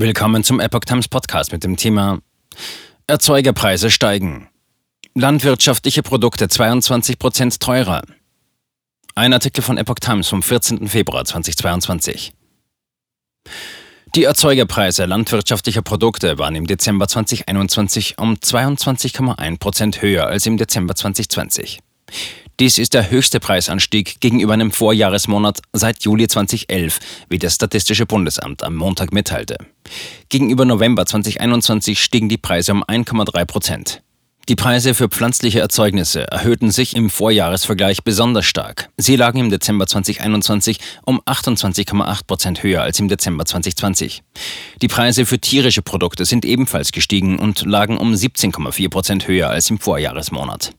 Willkommen zum Epoch Times Podcast mit dem Thema Erzeugerpreise steigen. Landwirtschaftliche Produkte 22% teurer. Ein Artikel von Epoch Times vom 14. Februar 2022. Die Erzeugerpreise landwirtschaftlicher Produkte waren im Dezember 2021 um 22,1% höher als im Dezember 2020. Dies ist der höchste Preisanstieg gegenüber einem Vorjahresmonat seit Juli 2011, wie das Statistische Bundesamt am Montag mitteilte. Gegenüber November 2021 stiegen die Preise um 1,3 Prozent. Die Preise für pflanzliche Erzeugnisse erhöhten sich im Vorjahresvergleich besonders stark. Sie lagen im Dezember 2021 um 28,8 Prozent höher als im Dezember 2020. Die Preise für tierische Produkte sind ebenfalls gestiegen und lagen um 17,4 Prozent höher als im Vorjahresmonat.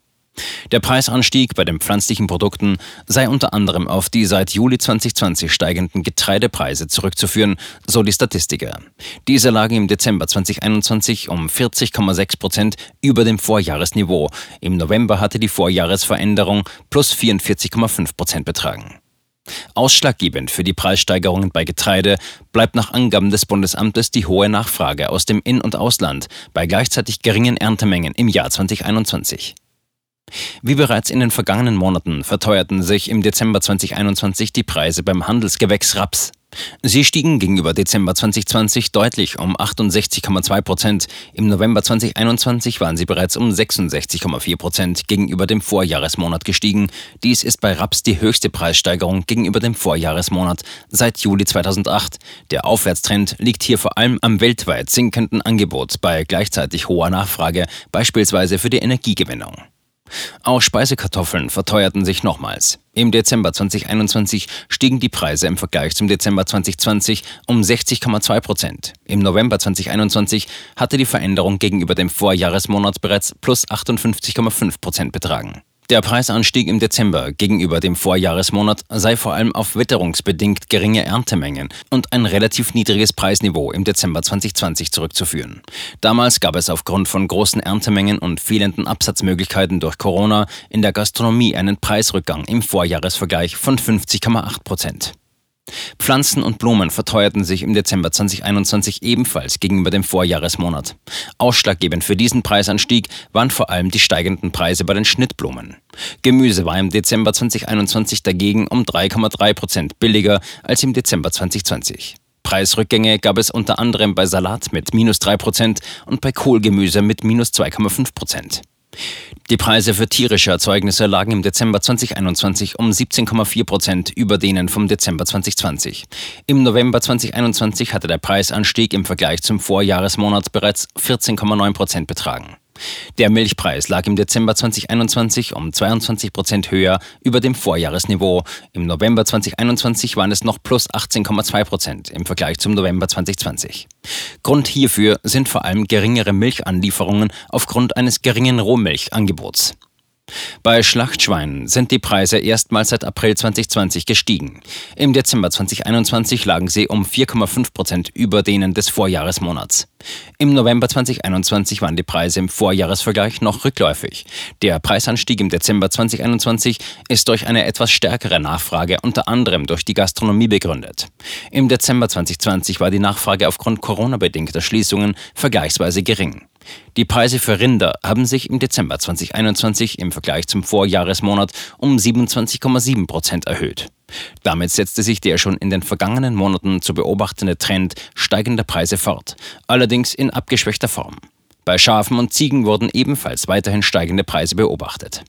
Der Preisanstieg bei den pflanzlichen Produkten sei unter anderem auf die seit Juli 2020 steigenden Getreidepreise zurückzuführen, so die Statistiker. Diese lagen im Dezember 2021 um 40,6 Prozent über dem Vorjahresniveau. Im November hatte die Vorjahresveränderung plus 44,5 Prozent betragen. Ausschlaggebend für die Preissteigerungen bei Getreide bleibt nach Angaben des Bundesamtes die hohe Nachfrage aus dem In- und Ausland bei gleichzeitig geringen Erntemengen im Jahr 2021. Wie bereits in den vergangenen Monaten verteuerten sich im Dezember 2021 die Preise beim Handelsgewächs Raps. Sie stiegen gegenüber Dezember 2020 deutlich um 68,2 Prozent. Im November 2021 waren sie bereits um 66,4 Prozent gegenüber dem Vorjahresmonat gestiegen. Dies ist bei Raps die höchste Preissteigerung gegenüber dem Vorjahresmonat seit Juli 2008. Der Aufwärtstrend liegt hier vor allem am weltweit sinkenden Angebot bei gleichzeitig hoher Nachfrage, beispielsweise für die Energiegewinnung. Auch Speisekartoffeln verteuerten sich nochmals. Im Dezember 2021 stiegen die Preise im Vergleich zum Dezember 2020 um 60,2 Prozent. Im November 2021 hatte die Veränderung gegenüber dem Vorjahresmonat bereits plus 58,5 Prozent betragen. Der Preisanstieg im Dezember gegenüber dem Vorjahresmonat sei vor allem auf witterungsbedingt geringe Erntemengen und ein relativ niedriges Preisniveau im Dezember 2020 zurückzuführen. Damals gab es aufgrund von großen Erntemengen und fehlenden Absatzmöglichkeiten durch Corona in der Gastronomie einen Preisrückgang im Vorjahresvergleich von 50,8 Prozent. Pflanzen und Blumen verteuerten sich im Dezember 2021 ebenfalls gegenüber dem Vorjahresmonat. Ausschlaggebend für diesen Preisanstieg waren vor allem die steigenden Preise bei den Schnittblumen. Gemüse war im Dezember 2021 dagegen um 3,3 Prozent billiger als im Dezember 2020. Preisrückgänge gab es unter anderem bei Salat mit minus 3 Prozent und bei Kohlgemüse mit minus 2,5 Prozent. Die Preise für tierische Erzeugnisse lagen im Dezember 2021 um 17,4 Prozent über denen vom Dezember 2020. Im November 2021 hatte der Preisanstieg im Vergleich zum Vorjahresmonat bereits 14,9 Prozent betragen. Der Milchpreis lag im Dezember 2021 um 22 Prozent höher über dem Vorjahresniveau. Im November 2021 waren es noch plus 18,2 Prozent im Vergleich zum November 2020. Grund hierfür sind vor allem geringere Milchanlieferungen aufgrund eines geringen Rohmilchangebots. Bei Schlachtschweinen sind die Preise erstmals seit April 2020 gestiegen. Im Dezember 2021 lagen sie um 4,5 Prozent über denen des Vorjahresmonats. Im November 2021 waren die Preise im Vorjahresvergleich noch rückläufig. Der Preisanstieg im Dezember 2021 ist durch eine etwas stärkere Nachfrage unter anderem durch die Gastronomie begründet. Im Dezember 2020 war die Nachfrage aufgrund Corona-bedingter Schließungen vergleichsweise gering. Die Preise für Rinder haben sich im Dezember 2021 im Vergleich zum Vorjahresmonat um 27,7 Prozent erhöht. Damit setzte sich der schon in den vergangenen Monaten zu beobachtende Trend steigender Preise fort, allerdings in abgeschwächter Form. Bei Schafen und Ziegen wurden ebenfalls weiterhin steigende Preise beobachtet.